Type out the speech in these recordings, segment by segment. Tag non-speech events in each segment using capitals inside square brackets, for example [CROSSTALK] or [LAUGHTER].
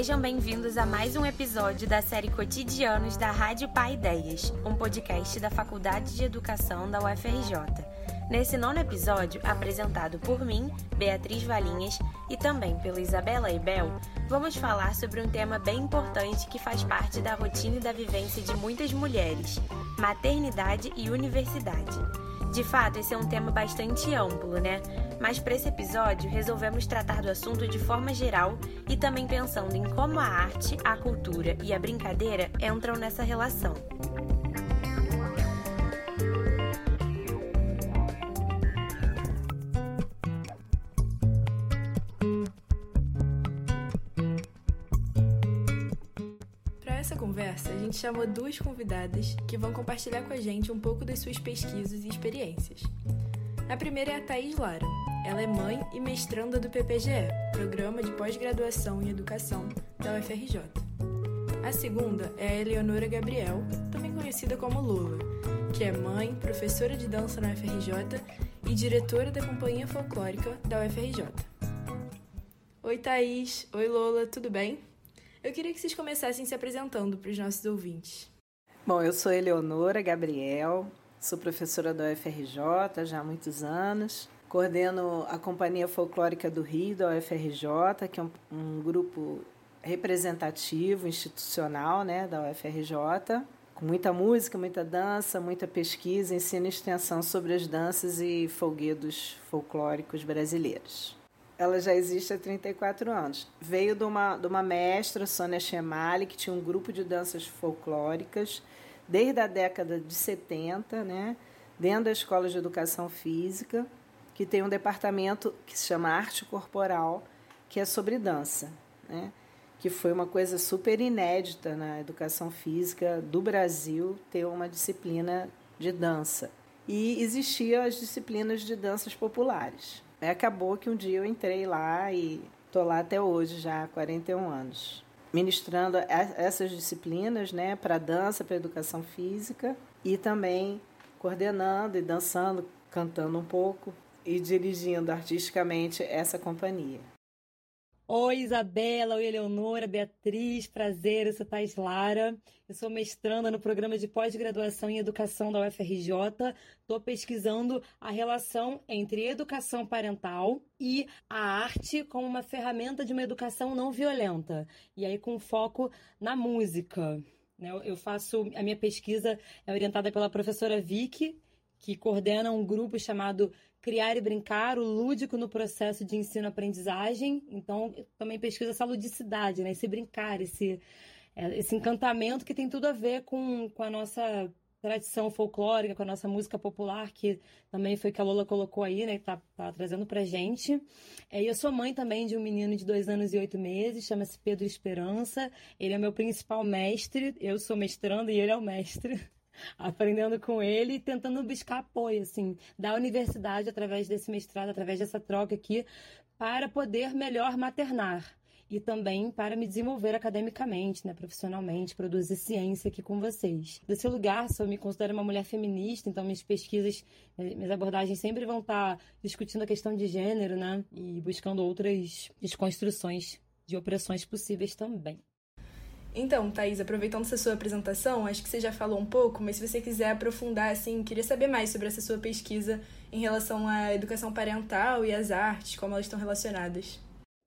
Sejam bem-vindos a mais um episódio da série Cotidianos da Rádio Pai Ideias, um podcast da Faculdade de Educação da UFRJ. Nesse nono episódio, apresentado por mim, Beatriz Valinhas, e também pela Isabela Ebel, vamos falar sobre um tema bem importante que faz parte da rotina e da vivência de muitas mulheres: maternidade e universidade. De fato, esse é um tema bastante amplo, né? Mas para esse episódio, resolvemos tratar do assunto de forma geral e também pensando em como a arte, a cultura e a brincadeira entram nessa relação. conversa, a gente chamou duas convidadas que vão compartilhar com a gente um pouco das suas pesquisas e experiências. A primeira é a Thaís Lara. Ela é mãe e mestranda do PPGE, Programa de Pós-Graduação em Educação da UFRJ. A segunda é a Eleonora Gabriel, também conhecida como Lula, que é mãe, professora de dança na UFRJ e diretora da Companhia Folclórica da UFRJ. Oi, Thaís. Oi, Lola. Tudo bem? Eu queria que vocês começassem se apresentando para os nossos ouvintes. Bom, eu sou Eleonora Gabriel, sou professora da UFRJ já há muitos anos. Coordeno a Companhia Folclórica do Rio, da UFRJ, que é um, um grupo representativo, institucional né, da UFRJ, com muita música, muita dança, muita pesquisa, ensino e extensão sobre as danças e folguedos folclóricos brasileiros ela já existe há 34 anos. Veio de uma, de uma mestra, Sônia Chemali, que tinha um grupo de danças folclóricas desde a década de 70, né, dentro da Escola de Educação Física, que tem um departamento que se chama Arte Corporal, que é sobre dança, né, que foi uma coisa super inédita na educação física do Brasil ter uma disciplina de dança. E existiam as disciplinas de danças populares. Acabou que um dia eu entrei lá e estou lá até hoje, já há 41 anos, ministrando essas disciplinas né, para dança, para educação física e também coordenando e dançando, cantando um pouco e dirigindo artisticamente essa companhia. Oi, Isabela, oi, Eleonora, Beatriz, prazer, eu sou Thais Lara, eu sou mestranda no programa de pós-graduação em educação da UFRJ, estou pesquisando a relação entre educação parental e a arte como uma ferramenta de uma educação não violenta, e aí com foco na música. Né? Eu faço, a minha pesquisa é orientada pela professora Vicky, que coordena um grupo chamado Criar e Brincar, o lúdico no processo de ensino-aprendizagem. Então, também pesquisa essa ludicidade, né? esse brincar, esse, é, esse encantamento que tem tudo a ver com, com a nossa tradição folclórica, com a nossa música popular, que também foi que a Lola colocou aí, né? Que tá, tá trazendo pra gente. É, eu sou mãe também de um menino de dois anos e oito meses, chama-se Pedro Esperança. Ele é meu principal mestre, eu sou mestrando e ele é o mestre. [LAUGHS] aprendendo com ele e tentando buscar apoio, assim, da universidade através desse mestrado, através dessa troca aqui, para poder melhor maternar e também para me desenvolver academicamente, né, profissionalmente, produzir ciência aqui com vocês. Desse lugar, eu me considero uma mulher feminista, então minhas pesquisas, eh, minhas abordagens sempre vão estar discutindo a questão de gênero, né, e buscando outras desconstruções de opressões possíveis também. Então, Thaís, aproveitando essa sua apresentação, acho que você já falou um pouco, mas se você quiser aprofundar, assim, queria saber mais sobre essa sua pesquisa em relação à educação parental e às artes, como elas estão relacionadas.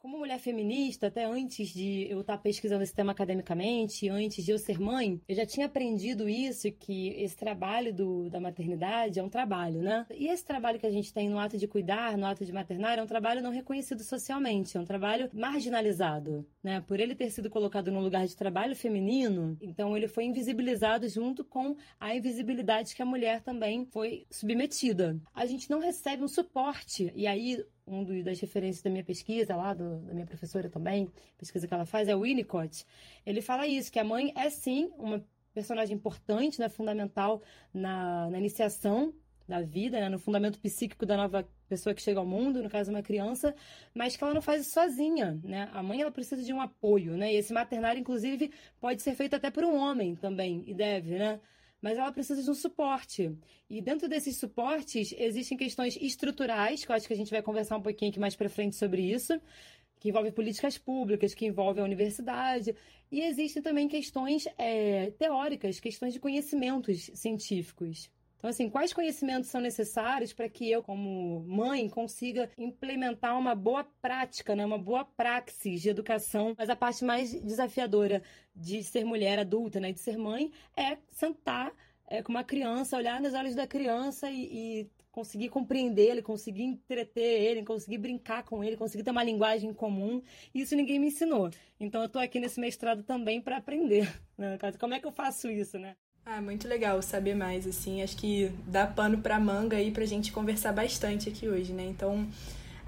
Como mulher feminista, até antes de eu estar pesquisando esse tema academicamente, antes de eu ser mãe, eu já tinha aprendido isso, que esse trabalho do, da maternidade é um trabalho, né? E esse trabalho que a gente tem no ato de cuidar, no ato de maternar, é um trabalho não reconhecido socialmente, é um trabalho marginalizado, né? Por ele ter sido colocado num lugar de trabalho feminino, então ele foi invisibilizado junto com a invisibilidade que a mulher também foi submetida. A gente não recebe um suporte, e aí um das referências da minha pesquisa lá, do, da minha professora também, pesquisa que ela faz, é o Winnicott. Ele fala isso, que a mãe é sim uma personagem importante, né, fundamental na, na iniciação da vida, né, no fundamento psíquico da nova pessoa que chega ao mundo, no caso uma criança, mas que ela não faz isso sozinha, né? A mãe ela precisa de um apoio, né? E esse maternário inclusive pode ser feito até por um homem também, e deve, né? Mas ela precisa de um suporte. E dentro desses suportes existem questões estruturais, que eu acho que a gente vai conversar um pouquinho aqui mais para frente sobre isso, que envolve políticas públicas, que envolve a universidade. E existem também questões é, teóricas, questões de conhecimentos científicos. Então, assim, quais conhecimentos são necessários para que eu, como mãe, consiga implementar uma boa prática, né? uma boa praxis de educação? Mas a parte mais desafiadora de ser mulher adulta, né? de ser mãe, é sentar é, com uma criança, olhar nos olhos da criança e, e conseguir compreender ele, conseguir entreter ele, conseguir brincar com ele, conseguir ter uma linguagem comum. Isso ninguém me ensinou. Então eu estou aqui nesse mestrado também para aprender. Né? Como é que eu faço isso, né? Ah, muito legal saber mais, assim. Acho que dá pano pra manga aí pra gente conversar bastante aqui hoje, né? Então,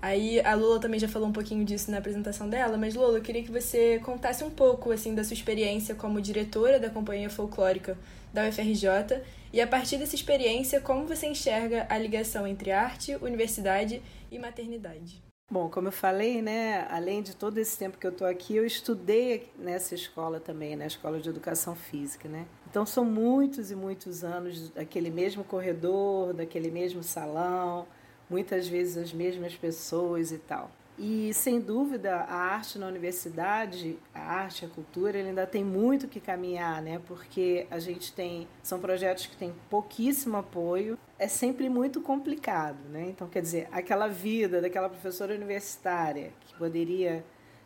aí a Lula também já falou um pouquinho disso na apresentação dela, mas Lula, eu queria que você contasse um pouco, assim, da sua experiência como diretora da Companhia Folclórica da UFRJ e a partir dessa experiência, como você enxerga a ligação entre arte, universidade e maternidade? Bom, como eu falei, né, além de todo esse tempo que eu estou aqui, eu estudei nessa escola também, na né, Escola de Educação Física, né? Então são muitos e muitos anos daquele mesmo corredor, daquele mesmo salão, muitas vezes as mesmas pessoas e tal. E sem dúvida a arte na universidade, a arte, a cultura, ele ainda tem muito que caminhar, né? Porque a gente tem são projetos que têm pouquíssimo apoio, é sempre muito complicado, né? Então quer dizer, aquela vida daquela professora universitária que poderia,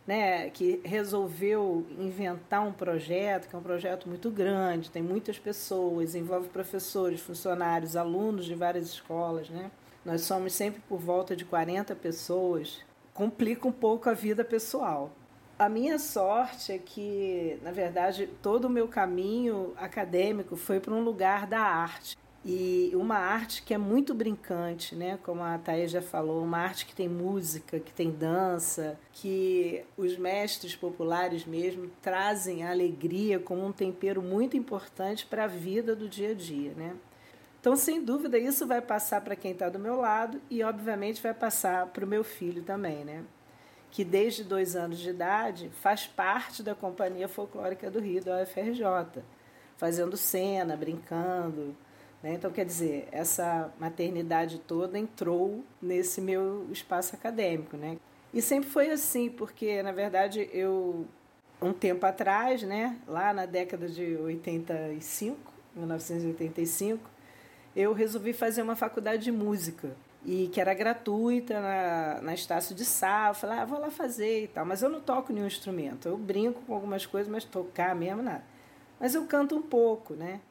né, que resolveu inventar um projeto, que é um projeto muito grande, tem muitas pessoas, envolve professores, funcionários, alunos de várias escolas, né? Nós somos sempre por volta de 40 pessoas complica um pouco a vida pessoal. A minha sorte é que, na verdade, todo o meu caminho acadêmico foi para um lugar da arte. E uma arte que é muito brincante, né? Como a Thaís já falou, uma arte que tem música, que tem dança, que os mestres populares mesmo trazem a alegria como um tempero muito importante para a vida do dia a dia, né? Então, sem dúvida, isso vai passar para quem está do meu lado e, obviamente, vai passar para o meu filho também, né? Que desde dois anos de idade faz parte da Companhia Folclórica do Rio, da UFRJ, fazendo cena, brincando. Né? Então, quer dizer, essa maternidade toda entrou nesse meu espaço acadêmico, né? E sempre foi assim, porque, na verdade, eu, um tempo atrás, né, lá na década de 85, 1985, eu resolvi fazer uma faculdade de música e que era gratuita na, na Estácio de Sá. Eu falei, ah, vou lá fazer e tal. Mas eu não toco nenhum instrumento. Eu brinco com algumas coisas, mas tocar mesmo nada. Mas eu canto um pouco, né?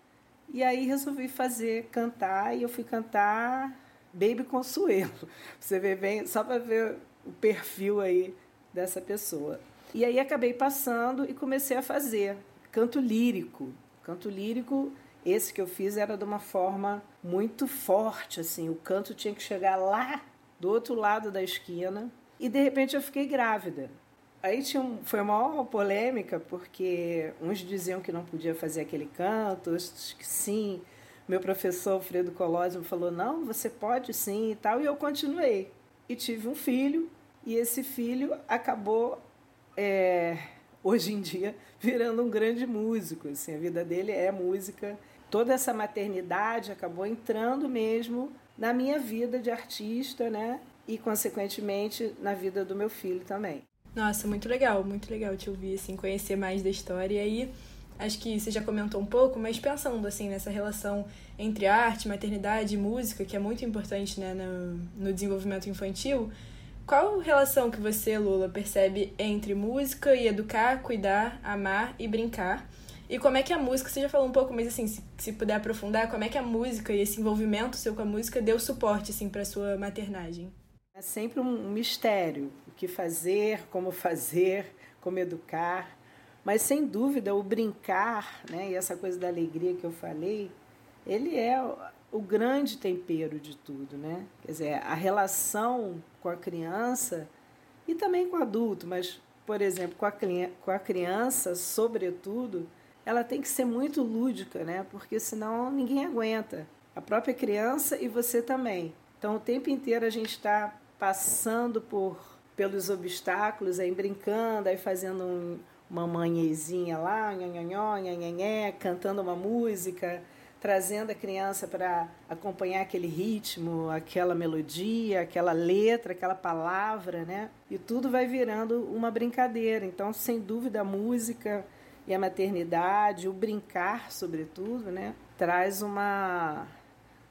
E aí resolvi fazer, cantar, e eu fui cantar Baby Consuelo. [LAUGHS] Você vê bem, só para ver o perfil aí dessa pessoa. E aí acabei passando e comecei a fazer canto lírico. Canto lírico esse que eu fiz era de uma forma muito forte, assim, o canto tinha que chegar lá do outro lado da esquina e de repente eu fiquei grávida. Aí tinha um, foi uma maior polêmica porque uns diziam que não podia fazer aquele canto, outros que sim. Meu professor Alfredo Colosimo falou: "Não, você pode sim" e tal, e eu continuei. E tive um filho, e esse filho acabou é, hoje em dia virando um grande músico. Assim, a vida dele é música. Toda essa maternidade acabou entrando mesmo na minha vida de artista, né? E, consequentemente, na vida do meu filho também. Nossa, muito legal, muito legal te ouvir, assim, conhecer mais da história. E aí, acho que você já comentou um pouco, mas pensando, assim, nessa relação entre arte, maternidade e música, que é muito importante, né, no, no desenvolvimento infantil, qual relação que você, Lula, percebe entre música e educar, cuidar, amar e brincar? E como é que a música, você já falou um pouco, mas assim, se, se puder aprofundar, como é que a música e esse envolvimento seu com a música deu suporte assim para sua maternagem? É sempre um mistério, o que fazer, como fazer, como educar. Mas sem dúvida o brincar, né, e essa coisa da alegria que eu falei, ele é o grande tempero de tudo, né? Quer dizer, a relação com a criança e também com o adulto, mas, por exemplo, com a, com a criança, sobretudo, ela tem que ser muito lúdica, né? Porque senão ninguém aguenta. A própria criança e você também. Então, o tempo inteiro a gente está passando por pelos obstáculos, aí brincando, aí fazendo um, uma manhãzinha lá, nhonhonhó, nhanhanhé, cantando uma música, trazendo a criança para acompanhar aquele ritmo, aquela melodia, aquela letra, aquela palavra, né? E tudo vai virando uma brincadeira. Então, sem dúvida, a música e a maternidade, o brincar, sobretudo, né? Traz uma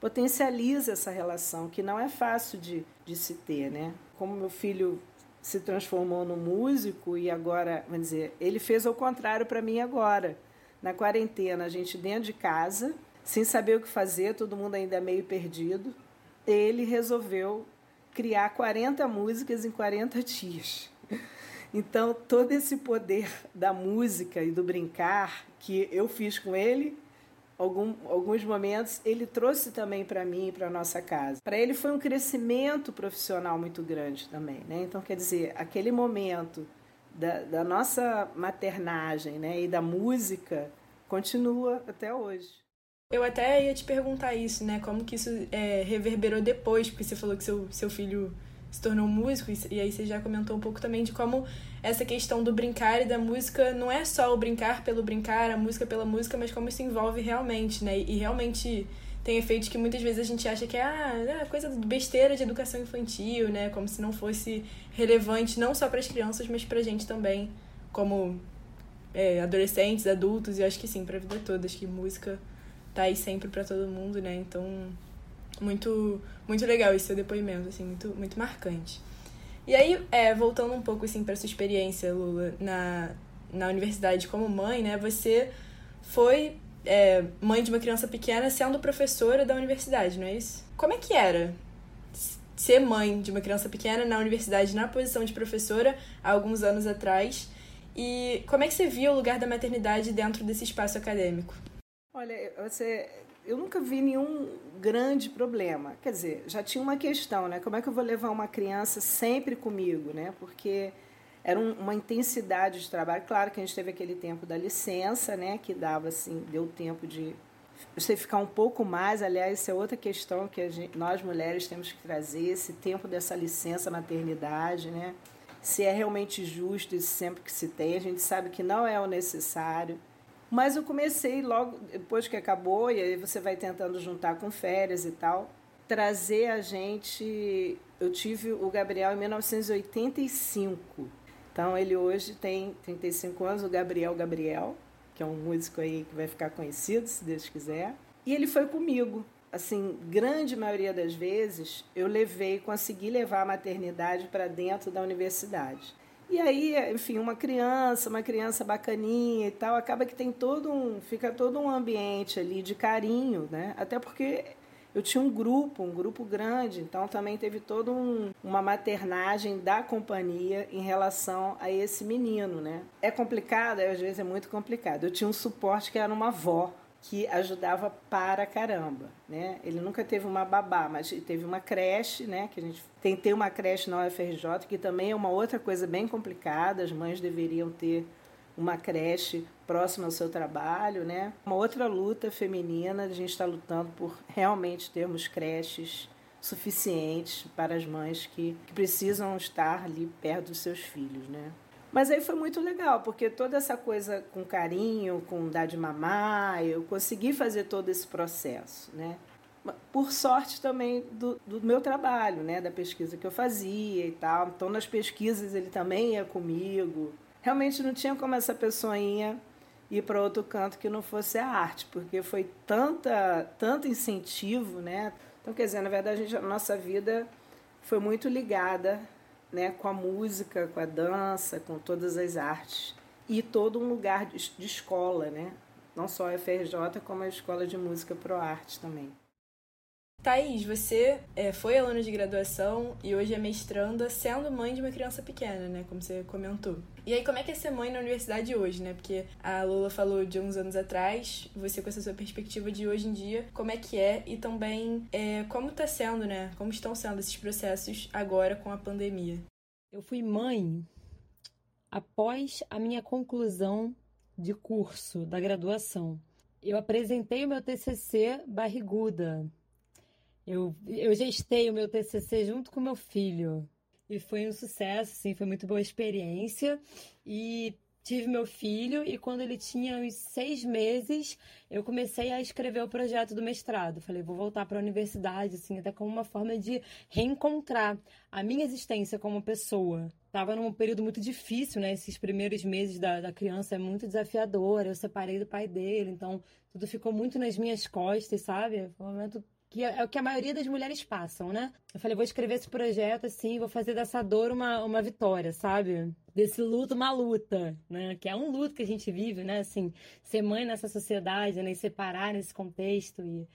potencializa essa relação que não é fácil de, de se ter, né? Como meu filho se transformou no músico e agora, vamos dizer, ele fez o contrário para mim agora. Na quarentena, a gente dentro de casa, sem saber o que fazer, todo mundo ainda meio perdido, ele resolveu criar 40 músicas em 40 dias. Então, todo esse poder da música e do brincar que eu fiz com ele, algum, alguns momentos, ele trouxe também para mim e para nossa casa. Para ele foi um crescimento profissional muito grande também, né? Então, quer dizer, aquele momento da, da nossa maternagem, né, e da música continua até hoje. Eu até ia te perguntar isso, né? Como que isso é, reverberou depois, porque você falou que seu, seu filho se tornou músico, e aí você já comentou um pouco também de como essa questão do brincar e da música não é só o brincar pelo brincar, a música pela música, mas como isso envolve realmente, né? E realmente tem efeitos que muitas vezes a gente acha que é, ah, é coisa besteira de educação infantil, né? Como se não fosse relevante não só para as crianças, mas para a gente também, como é, adolescentes, adultos, e acho que sim, para a vida toda. Acho que música tá aí sempre para todo mundo, né? Então, muito muito legal esse seu depoimento, assim, muito, muito marcante. E aí, é, voltando um pouco, assim, para sua experiência, Lula, na, na universidade como mãe, né? Você foi é, mãe de uma criança pequena sendo professora da universidade, não é isso? Como é que era ser mãe de uma criança pequena na universidade, na posição de professora, há alguns anos atrás? E como é que você via o lugar da maternidade dentro desse espaço acadêmico? Olha, você eu nunca vi nenhum grande problema. Quer dizer, já tinha uma questão, né? Como é que eu vou levar uma criança sempre comigo, né? Porque era um, uma intensidade de trabalho. Claro que a gente teve aquele tempo da licença, né? Que dava assim, deu tempo de você ficar um pouco mais. Aliás, isso é outra questão que gente, nós mulheres temos que trazer esse tempo dessa licença maternidade, né? Se é realmente justo isso sempre que se tem. A gente sabe que não é o necessário. Mas eu comecei logo depois que acabou, e aí você vai tentando juntar com férias e tal, trazer a gente. Eu tive o Gabriel em 1985. Então ele hoje tem 35 anos, o Gabriel Gabriel, que é um músico aí que vai ficar conhecido, se Deus quiser. E ele foi comigo. Assim, grande maioria das vezes eu levei, consegui levar a maternidade para dentro da universidade. E aí, enfim, uma criança, uma criança bacaninha e tal, acaba que tem todo um, fica todo um ambiente ali de carinho, né? Até porque eu tinha um grupo, um grupo grande, então também teve toda um, uma maternagem da companhia em relação a esse menino, né? É complicado, às vezes é muito complicado. Eu tinha um suporte que era uma avó, que ajudava para caramba, né? Ele nunca teve uma babá, mas teve uma creche, né? Que a gente tentei uma creche na UFRJ, que também é uma outra coisa bem complicada. As mães deveriam ter uma creche próxima ao seu trabalho, né? Uma outra luta feminina, a gente está lutando por realmente termos creches suficientes para as mães que, que precisam estar ali perto dos seus filhos, né? Mas aí foi muito legal, porque toda essa coisa com carinho, com dar de mamar, eu consegui fazer todo esse processo, né? Por sorte também do, do meu trabalho, né? Da pesquisa que eu fazia e tal. Então, nas pesquisas ele também ia comigo. Realmente não tinha como essa pessoinha ir para outro canto que não fosse a arte, porque foi tanta, tanto incentivo, né? Então, quer dizer, na verdade, a nossa vida foi muito ligada né, com a música, com a dança, com todas as artes. E todo um lugar de, escola, né? Não só a FRJ, como a Escola de Música Pro Arte também. Thaís, você é, foi aluna de graduação e hoje é mestranda, sendo mãe de uma criança pequena, né? Como você comentou. E aí, como é que é ser mãe na universidade hoje, né? Porque a Lula falou de uns anos atrás, você com essa sua perspectiva de hoje em dia, como é que é e também é, como está sendo, né? Como estão sendo esses processos agora com a pandemia? Eu fui mãe após a minha conclusão de curso da graduação. Eu apresentei o meu TCC barriguda eu, eu gestei o meu TCC junto com meu filho. E foi um sucesso, sim, foi muito boa experiência. E tive meu filho e quando ele tinha uns seis meses, eu comecei a escrever o projeto do mestrado. Falei, vou voltar para a universidade, assim, até como uma forma de reencontrar a minha existência como pessoa. Tava num período muito difícil, né? Esses primeiros meses da, da criança é muito desafiador. Eu separei do pai dele, então tudo ficou muito nas minhas costas, sabe? Foi um momento que é, é o que a maioria das mulheres passam, né? Eu falei, vou escrever esse projeto assim, vou fazer dessa dor uma, uma vitória, sabe? Desse luto uma luta, né? Que é um luto que a gente vive, né? Assim, ser mãe nessa sociedade, né? E separar nesse contexto e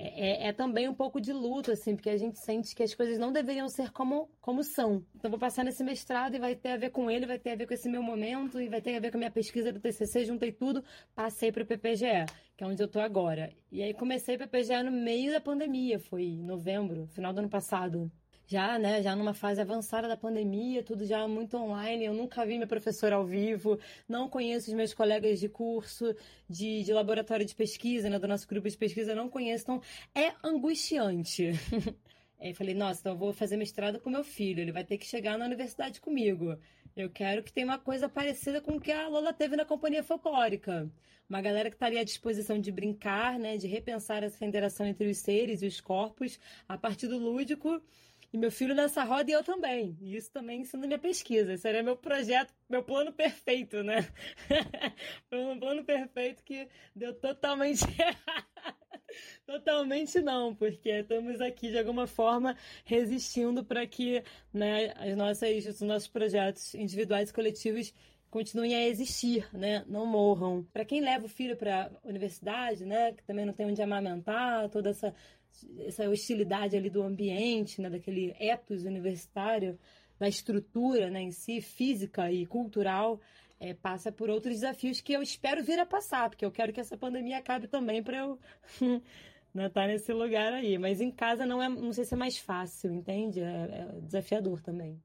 é, é, é, também um pouco de luto, assim, porque a gente sente que as coisas não deveriam ser como, como são. Então, vou passar nesse mestrado e vai ter a ver com ele, vai ter a ver com esse meu momento e vai ter a ver com a minha pesquisa do TCC. Juntei tudo, passei para o PPGE, que é onde eu estou agora. E aí, comecei o PPGE no meio da pandemia, foi em novembro, final do ano passado já, né, já numa fase avançada da pandemia, tudo já muito online. Eu nunca vi minha professora ao vivo, não conheço os meus colegas de curso, de, de laboratório de pesquisa, né, do nosso grupo de pesquisa, não conheço. Então, é angustiante. [LAUGHS] Aí falei, nossa, então eu vou fazer mestrado com meu filho, ele vai ter que chegar na universidade comigo. Eu quero que tenha uma coisa parecida com o que a Lola teve na companhia folclórica. Uma galera que estaria à disposição de brincar, né, de repensar essa interação entre os seres e os corpos a partir do lúdico e meu filho nessa roda e eu também. E isso também sendo minha pesquisa. Esse era meu projeto, meu plano perfeito, né? [LAUGHS] Um plano perfeito que deu totalmente [LAUGHS] Totalmente não, porque estamos aqui de alguma forma resistindo para que né, as nossas, os nossos projetos individuais e coletivos continuem a existir, né? Não morram. Para quem leva o filho para a universidade, né, que também não tem onde amamentar, toda essa essa hostilidade ali do ambiente, né, daquele ethos universitário, da estrutura né, em si, física e cultural, é, passa por outros desafios que eu espero vir a passar, porque eu quero que essa pandemia acabe também para eu estar [LAUGHS] né, tá nesse lugar aí. Mas em casa não é, não sei se é mais fácil, entende? É, é desafiador também.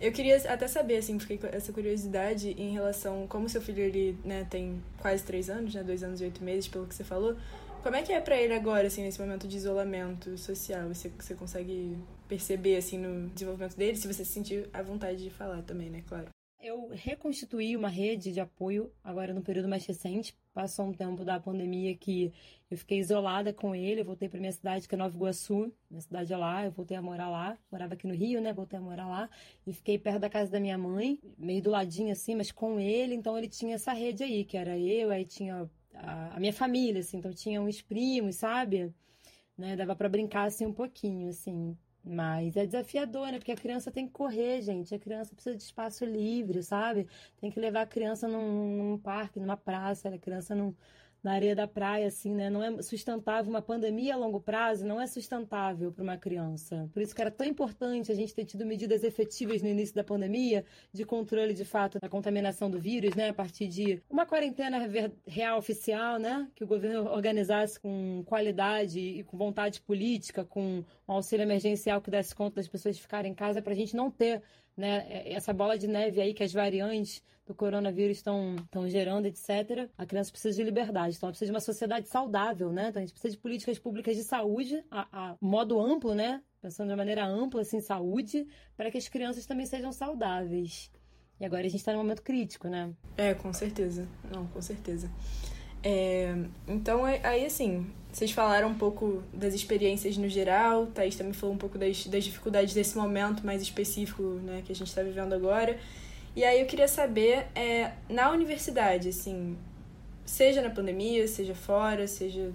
Eu queria até saber, assim, fiquei com essa curiosidade em relação como seu filho ele, né, tem quase três anos, né, dois anos e oito meses, pelo que você falou. Como é que é para ele agora, assim, nesse momento de isolamento social? Você, você consegue perceber, assim, no desenvolvimento dele, se você se sentir à vontade de falar também, né? Claro. Eu reconstituí uma rede de apoio agora no período mais recente. Passou um tempo da pandemia que eu fiquei isolada com ele. Eu voltei para minha cidade, que é Nova Iguaçu. Minha cidade é lá. Eu voltei a morar lá. Morava aqui no Rio, né? Voltei a morar lá. E fiquei perto da casa da minha mãe, meio do ladinho assim, mas com ele. Então ele tinha essa rede aí, que era eu, aí tinha a, minha família, assim, então tinha uns primos, sabe? Né? Dava para brincar assim um pouquinho, assim. Mas é desafiador, né? Porque a criança tem que correr, gente. A criança precisa de espaço livre, sabe? Tem que levar a criança num, num parque, numa praça. A criança não na areia da praia, assim, né? Não é sustentável. Uma pandemia a longo prazo não é sustentável para uma criança. Por isso que era tão importante a gente ter tido medidas efetivas no início da pandemia de controle, de fato, da contaminação do vírus, né? A partir de uma quarentena real oficial, né? Que o governo organizasse com qualidade e com vontade política, com um auxílio emergencial que desse conta das pessoas ficarem em casa para a gente não ter né, essa bola de neve aí que as variantes do coronavírus estão, gerando, etc. A criança precisa de liberdade, então ela precisa de uma sociedade saudável, né? Então a gente precisa de políticas públicas de saúde, a, a modo amplo, né? Pensando de maneira ampla, assim, saúde, para que as crianças também sejam saudáveis. E agora a gente está num momento crítico, né? É, com certeza. Não, com certeza. É, então, aí assim, vocês falaram um pouco das experiências no geral, Thaís também falou um pouco das, das dificuldades desse momento mais específico né, que a gente está vivendo agora. E aí eu queria saber, é, na universidade, assim, seja na pandemia, seja fora, seja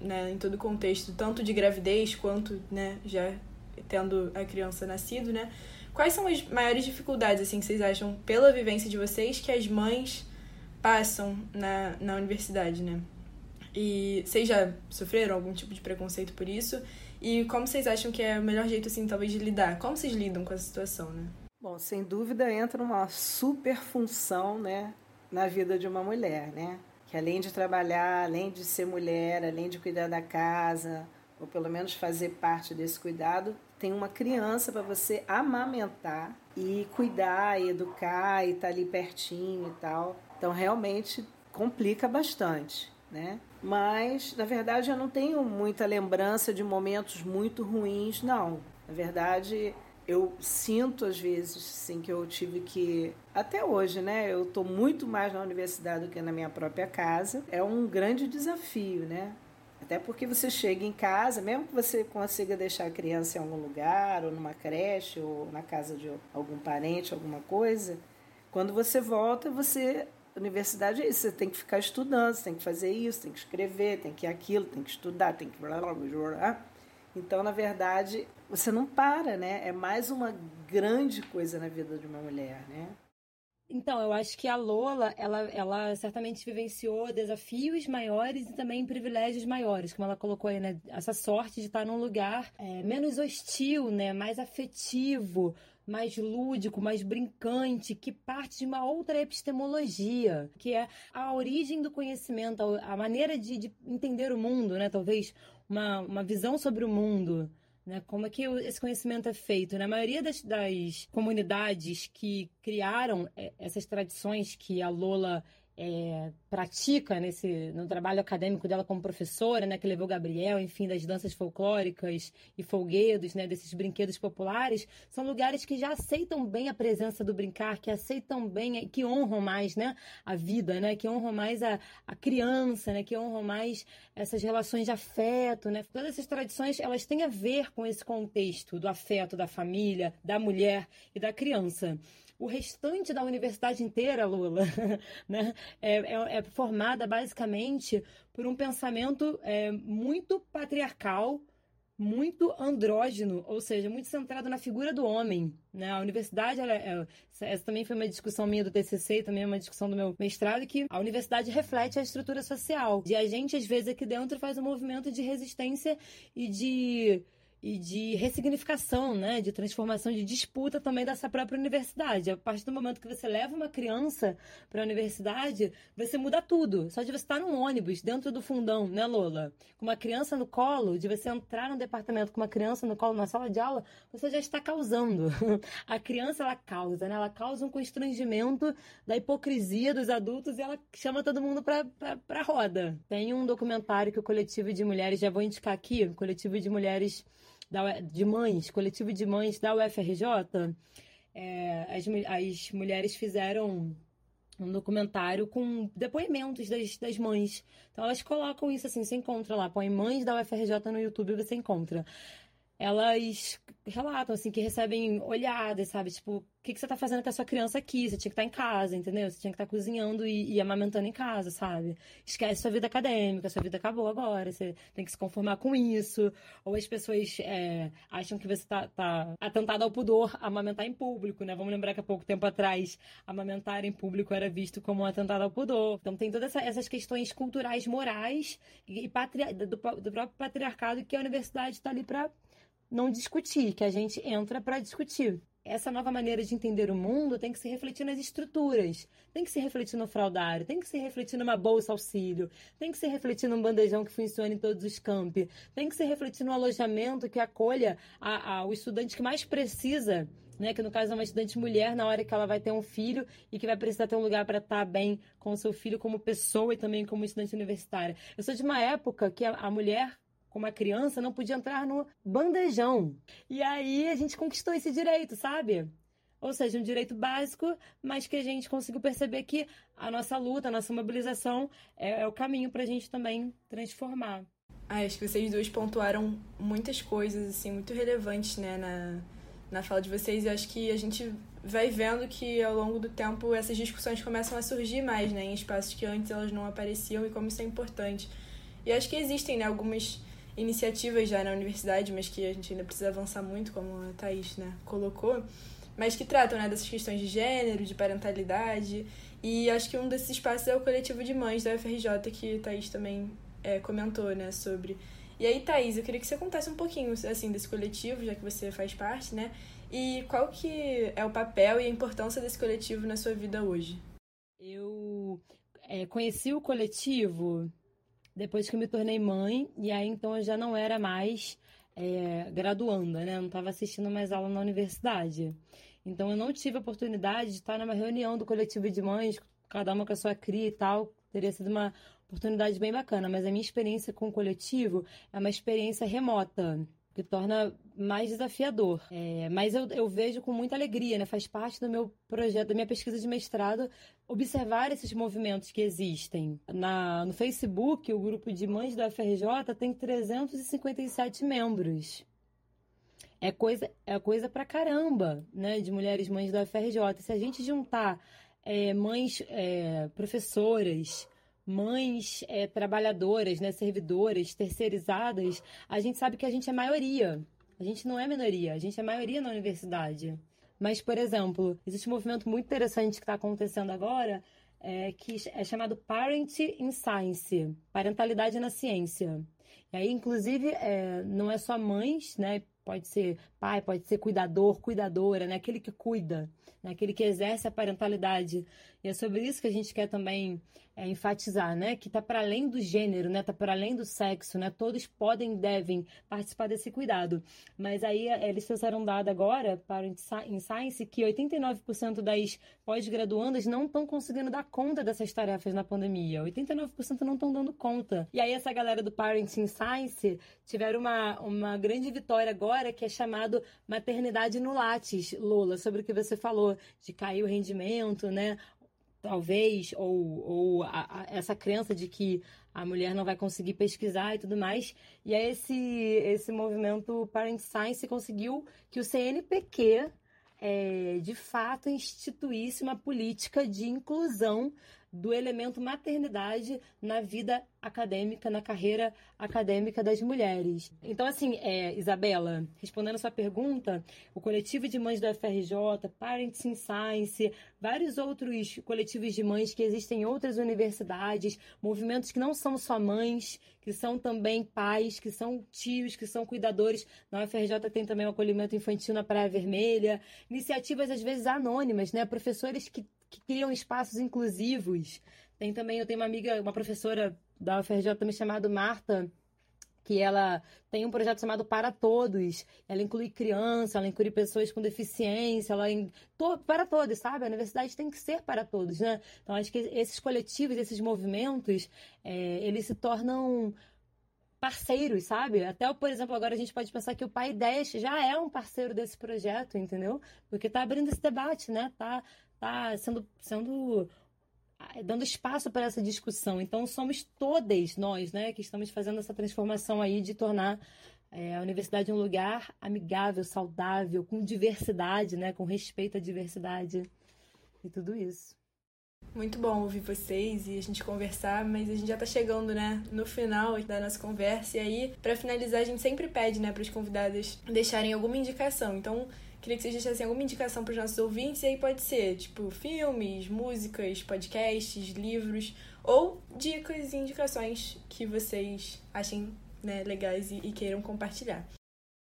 né, em todo o contexto, tanto de gravidez quanto né, já tendo a criança nascido, né? Quais são as maiores dificuldades, assim, que vocês acham, pela vivência de vocês, que as mães passam na, na universidade, né? E vocês já sofreram algum tipo de preconceito por isso? E como vocês acham que é o melhor jeito, assim, talvez, de lidar? Como vocês lidam com essa situação, né? Bom, sem dúvida entra uma super função, né, na vida de uma mulher, né? Que além de trabalhar, além de ser mulher, além de cuidar da casa, ou pelo menos fazer parte desse cuidado, tem uma criança para você amamentar e cuidar, e educar e estar tá ali pertinho e tal. Então realmente complica bastante, né? Mas na verdade eu não tenho muita lembrança de momentos muito ruins, não. Na verdade, eu sinto às vezes sim que eu tive que até hoje, né? Eu estou muito mais na universidade do que na minha própria casa. É um grande desafio, né? Até porque você chega em casa, mesmo que você consiga deixar a criança em algum lugar, ou numa creche, ou na casa de algum parente, alguma coisa, quando você volta, você. Universidade é isso, você tem que ficar estudando, você tem que fazer isso, tem que escrever, tem que aquilo, tem que estudar, tem que. Blá, blá, blá, então, na verdade, você não para, né? É mais uma grande coisa na vida de uma mulher, né? Então, eu acho que a Lola, ela, ela certamente vivenciou desafios maiores e também privilégios maiores, como ela colocou aí, né? Essa sorte de estar num lugar é, menos hostil, né? Mais afetivo, mais lúdico, mais brincante, que parte de uma outra epistemologia, que é a origem do conhecimento, a maneira de, de entender o mundo, né? Talvez uma, uma visão sobre o mundo. Né? Como é que esse conhecimento é feito? Na né? maioria das, das comunidades que criaram é, essas tradições que a Lola é, pratica nesse no trabalho acadêmico dela como professora, né, que levou Gabriel, enfim, das danças folclóricas e folguedos, né, desses brinquedos populares, são lugares que já aceitam bem a presença do brincar, que aceitam bem, que honram mais, né, a vida, né, que honram mais a, a criança, né, que honram mais essas relações de afeto, né. Todas essas tradições, elas têm a ver com esse contexto do afeto da família, da mulher e da criança o restante da universidade inteira, Lula, [LAUGHS] né, é, é, é, formada basicamente por um pensamento é, muito patriarcal, muito andrógeno, ou seja, muito centrado na figura do homem. Né? A universidade, ela, é, essa também foi uma discussão minha do TCC, também é uma discussão do meu mestrado, que a universidade reflete a estrutura social. E a gente, às vezes, aqui dentro faz um movimento de resistência e de e de ressignificação, né, de transformação, de disputa também dessa própria universidade. A partir do momento que você leva uma criança para a universidade, você muda tudo. Só de você estar num ônibus dentro do fundão, né, Lola? Com uma criança no colo, de você entrar no departamento com uma criança no colo na sala de aula, você já está causando. [LAUGHS] A criança ela causa, né? Ela causa um constrangimento da hipocrisia dos adultos e ela chama todo mundo para para roda. Tem um documentário que o coletivo de mulheres já vou indicar aqui, o coletivo de mulheres da, de mães, coletivo de mães da UFRJ, é, as, as mulheres fizeram um documentário com depoimentos das, das mães. Então elas colocam isso assim, você encontra lá, põe mães da UFRJ no YouTube você encontra elas relatam, assim, que recebem olhadas, sabe? Tipo, o que, que você tá fazendo com a sua criança aqui? Você tinha que estar tá em casa, entendeu? Você tinha que estar tá cozinhando e, e, amamentando em casa, sabe? Esquece sua vida acadêmica, sua vida acabou agora, você tem que se conformar com isso. Ou as pessoas é, acham que você tá, tá atentado ao pudor amamentar em público, né? Vamos lembrar que há pouco tempo atrás, amamentar em público era visto como um atentado ao pudor. Então tem todas essa, essas questões culturais, morais e, patri... do, do próprio patriarcado que a universidade está ali para não discutir, que a gente entra para discutir. Essa nova maneira de entender o mundo tem que se refletir nas estruturas, tem que se refletir no fraudário, tem que se refletir numa bolsa auxílio, tem que se refletir num bandejão que funcione em todos os campi, tem que se refletir no alojamento que acolha a, a, o estudante que mais precisa né, que no caso é uma estudante mulher na hora que ela vai ter um filho e que vai precisar ter um lugar para estar tá bem com o seu filho como pessoa e também como estudante universitária. Eu sou de uma época que a, a mulher como a criança, não podia entrar no bandejão. E aí a gente conquistou esse direito, sabe? Ou seja, um direito básico, mas que a gente conseguiu perceber que a nossa luta, a nossa mobilização é, é o caminho para a gente também transformar. Ah, acho que vocês duas pontuaram muitas coisas, assim, muito relevantes, né, na, na fala de vocês. E acho que a gente vai vendo que ao longo do tempo essas discussões começam a surgir mais, né, em espaços que antes elas não apareciam e como isso é importante. E acho que existem, né, algumas iniciativas já na universidade, mas que a gente ainda precisa avançar muito, como a Thaís né, colocou, mas que tratam né, dessas questões de gênero, de parentalidade. E acho que um desses espaços é o coletivo de mães da UFRJ, que a Thaís também é, comentou né, sobre. E aí, Thaís, eu queria que você contasse um pouquinho assim, desse coletivo, já que você faz parte, né? E qual que é o papel e a importância desse coletivo na sua vida hoje? Eu é, conheci o coletivo depois que eu me tornei mãe, e aí então eu já não era mais é, graduanda, né? Eu não estava assistindo mais aula na universidade. Então eu não tive a oportunidade de estar numa reunião do coletivo de mães, cada uma com a sua cria e tal. Teria sido uma oportunidade bem bacana, mas a minha experiência com o coletivo é uma experiência remota. que torna mais desafiador. É, mas eu, eu, vejo com muita alegria, né? Faz parte do meu projeto, da minha pesquisa de mestrado, observar esses movimentos que existem. Na, no Facebook, o grupo de mães da FRJ tem 357 membros. É coisa, é coisa pra caramba, né? De mulheres mães da FRJ. Se a gente juntar é, mães é, professoras, mães é, trabalhadoras, né, servidoras, terceirizadas, a gente sabe que a gente é maioria. A gente não é minoria, a gente é maioria na universidade. Mas, por exemplo, existe um movimento muito interessante que está acontecendo agora, é, que é chamado Parent in Science, parentalidade na ciência. E aí, inclusive, é, não é só mães, né? Pode ser pai, pode ser cuidador, cuidadora, né? Aquele que cuida, né? aquele que exerce a parentalidade. E é sobre isso que a gente quer também é, enfatizar, né? Que está para além do gênero, né? Está para além do sexo, né? Todos podem e devem participar desse cuidado. Mas aí é, eles fizeram um dado agora para em Science que 89% das pós-graduandas não estão conseguindo dar conta dessas tarefas na pandemia. 89% não estão dando conta. E aí essa galera do Parenting Science tiveram uma, uma grande vitória agora que é chamado maternidade no Lattes, Lola, sobre o que você falou de cair o rendimento, né? Talvez, ou, ou a, a, essa crença de que a mulher não vai conseguir pesquisar e tudo mais. E aí esse, esse movimento Parent Science conseguiu que o CNPq, é, de fato, instituísse uma política de inclusão do elemento maternidade na vida acadêmica, na carreira acadêmica das mulheres. Então, assim, é, Isabela, respondendo a sua pergunta, o coletivo de mães da FRJ, Parents in Science, vários outros coletivos de mães que existem em outras universidades, movimentos que não são só mães, que são também pais, que são tios, que são cuidadores. Na UFRJ tem também o acolhimento infantil na Praia Vermelha, iniciativas às vezes anônimas, né? Professores que que criam espaços inclusivos. Tem também, eu tenho uma amiga, uma professora da UFRJ também chamada Marta, que ela tem um projeto chamado Para Todos. Ela inclui criança, ela inclui pessoas com deficiência, ela in... para todos, sabe? A universidade tem que ser para todos, né? Então acho que esses coletivos, esses movimentos, é, eles se tornam parceiros, sabe? Até, por exemplo, agora a gente pode pensar que o Pai 10 já é um parceiro desse projeto, entendeu? Porque está abrindo esse debate, né? Tá está sendo, sendo ah, dando espaço para essa discussão. Então, somos todas nós né, que estamos fazendo essa transformação aí de tornar é, a universidade um lugar amigável, saudável, com diversidade, né, com respeito à diversidade e tudo isso. Muito bom ouvir vocês e a gente conversar, mas a gente já tá chegando, né, no final da nossa conversa. E aí, para finalizar, a gente sempre pede, né, para os convidados deixarem alguma indicação. Então, Queria que vocês deixassem alguma indicação para os nossos ouvintes, e aí pode ser, tipo, filmes, músicas, podcasts, livros, ou dicas e indicações que vocês achem né, legais e, e queiram compartilhar.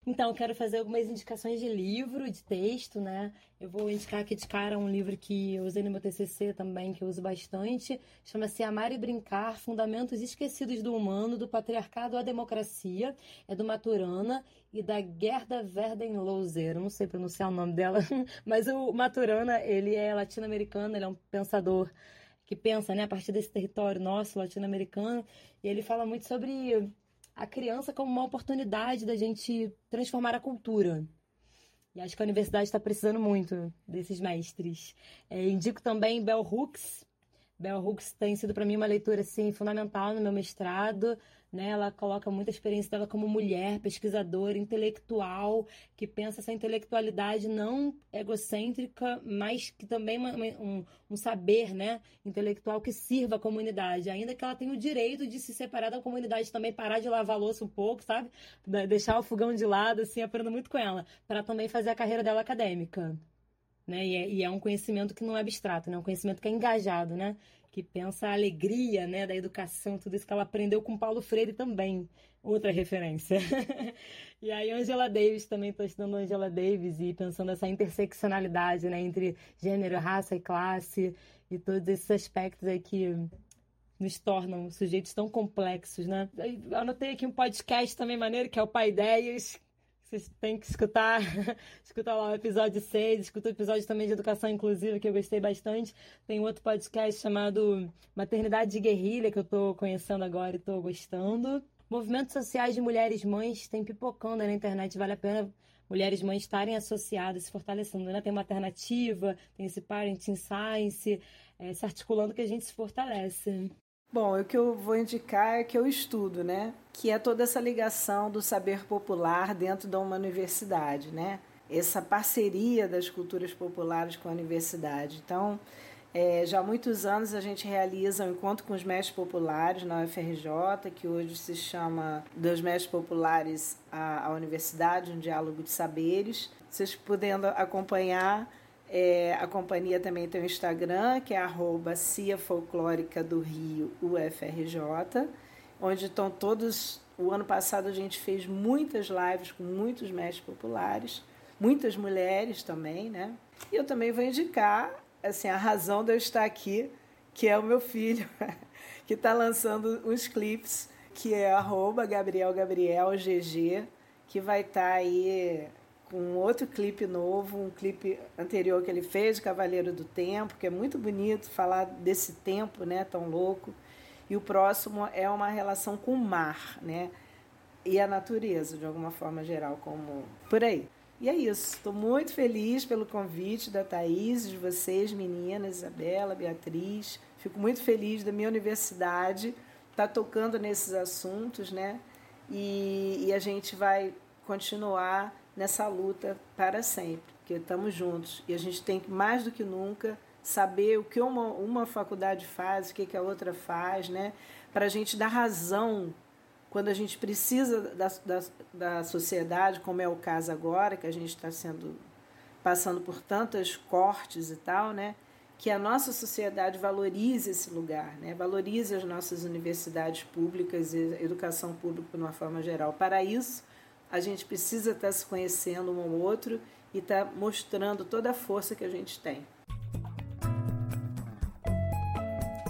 Então, eu quero fazer algumas indicações de livro, de texto, né? Eu vou indicar aqui de cara um livro que eu usei no meu TCC também, que eu uso bastante. Chama-se Amar e Brincar, Fundamentos Esquecidos do Humano, do Patriarcado à Democracia. É do Maturana e da Gerda Verden-Loser. Não sei pronunciar o nome dela, [LAUGHS] mas o Maturana, ele é latino-americano, ele é um pensador que pensa, né, a partir desse território nosso latino-americano, e ele fala muito sobre a criança como uma oportunidade da gente transformar a cultura. E acho que a universidade está precisando muito desses mestres. É, indico também Bell Hooks. Bell Hooks tem sido para mim uma leitura assim, fundamental no meu mestrado. Né? Ela coloca muita experiência dela como mulher, pesquisadora, intelectual, que pensa essa intelectualidade não egocêntrica, mas que também um, um saber né? intelectual que sirva a comunidade, ainda que ela tenha o direito de se separar da comunidade também, parar de lavar louça um pouco, sabe? Deixar o fogão de lado, assim, aprendo muito com ela, para também fazer a carreira dela acadêmica. Né? E é, e é, um conhecimento que não é abstrato, né? É um conhecimento que é engajado, né? Que pensa a alegria né, da educação, tudo isso que ela aprendeu com Paulo Freire também, outra referência. [LAUGHS] e aí Angela Davis, também estou estudando Angela Davis e pensando essa interseccionalidade né, entre gênero, raça e classe e todos esses aspectos aí que nos tornam sujeitos tão complexos, né? Anotei aqui um podcast também maneiro, que é o Pai Ideias, vocês têm que escutar, [LAUGHS] escutar lá o episódio 6, escuta o episódio também de educação inclusiva, que eu gostei bastante. Tem outro podcast chamado Maternidade de Guerrilha, que eu estou conhecendo agora e estou gostando. Movimentos sociais de mulheres mães têm pipocando na internet, vale a pena mulheres mães estarem associadas, se fortalecendo. Né? Tem uma alternativa, tem esse Parenting Science, é, se articulando que a gente se fortalece. Bom, o que eu vou indicar é que eu estudo, né? Que é toda essa ligação do saber popular dentro de uma universidade, né? Essa parceria das culturas populares com a universidade. Então, é, já há muitos anos a gente realiza um encontro com os mestres populares na UFRJ, que hoje se chama dos mestres populares à, à universidade, um diálogo de saberes. Vocês podendo acompanhar, é, a companhia também tem o Instagram, que é arroba Cia Folclórica do Rio UFRJ, onde estão todos. O ano passado a gente fez muitas lives com muitos mestres populares, muitas mulheres também, né? E eu também vou indicar assim, a razão de eu estar aqui, que é o meu filho, [LAUGHS] que está lançando uns clipes, que é arroba Gabriel Gabriel GG, que vai estar tá aí com outro clipe novo, um clipe anterior que ele fez, Cavaleiro do Tempo, que é muito bonito falar desse tempo, né, tão louco. E o próximo é uma relação com o mar, né? E a natureza, de alguma forma geral, como por aí. E é isso. Estou muito feliz pelo convite da Thaís, de vocês, meninas, Isabela, Beatriz. Fico muito feliz da minha universidade estar tá tocando nesses assuntos, né? E, e a gente vai continuar nessa luta para sempre, porque estamos juntos. E a gente tem que, mais do que nunca, saber o que uma, uma faculdade faz, o que, que a outra faz, né? Para a gente dar razão quando a gente precisa da, da, da sociedade, como é o caso agora, que a gente está sendo passando por tantos cortes e tal, né? Que a nossa sociedade valorize esse lugar, né? Valorize as nossas universidades públicas e educação pública de uma forma geral. Para isso, a gente precisa estar tá se conhecendo um ao outro e estar tá mostrando toda a força que a gente tem.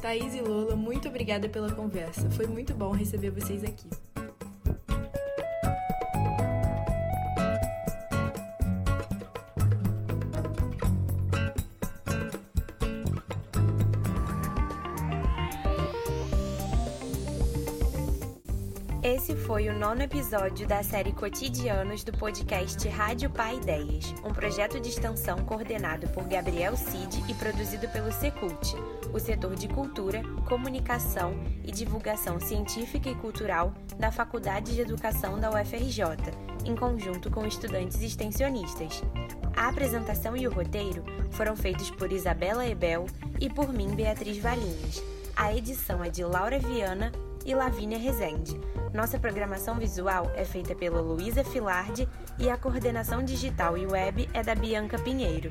Thaís e Lola, muito obrigada pela conversa. Foi muito bom receber vocês aqui. O nono episódio da série Cotidianos do podcast Rádio Pai Ideias, um projeto de extensão coordenado por Gabriel Cid e produzido pelo Secult, o setor de cultura, comunicação e divulgação científica e cultural da Faculdade de Educação da UFRJ, em conjunto com estudantes extensionistas. A apresentação e o roteiro foram feitos por Isabela Ebel e por mim, Beatriz Valinhas. A edição é de Laura Viana e Lavínia Rezende. Nossa programação visual é feita pela Luísa Filardi e a coordenação digital e web é da Bianca Pinheiro.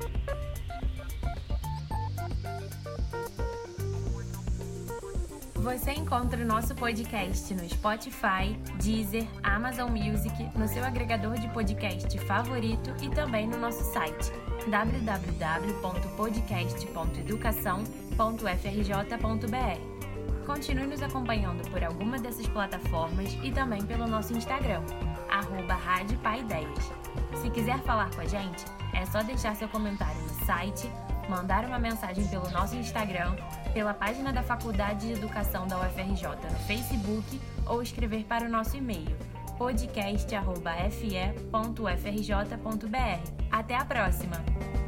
Você encontra o nosso podcast no Spotify, Deezer, Amazon Music, no seu agregador de podcast favorito e também no nosso site www.podcast.educação.frj.br. Continue nos acompanhando por alguma dessas plataformas e também pelo nosso Instagram, arroba Rádio Se quiser falar com a gente, é só deixar seu comentário no site mandar uma mensagem pelo nosso Instagram, pela página da Faculdade de Educação da UFRJ no Facebook ou escrever para o nosso e-mail podcast.fe.ufrj.br. Até a próxima!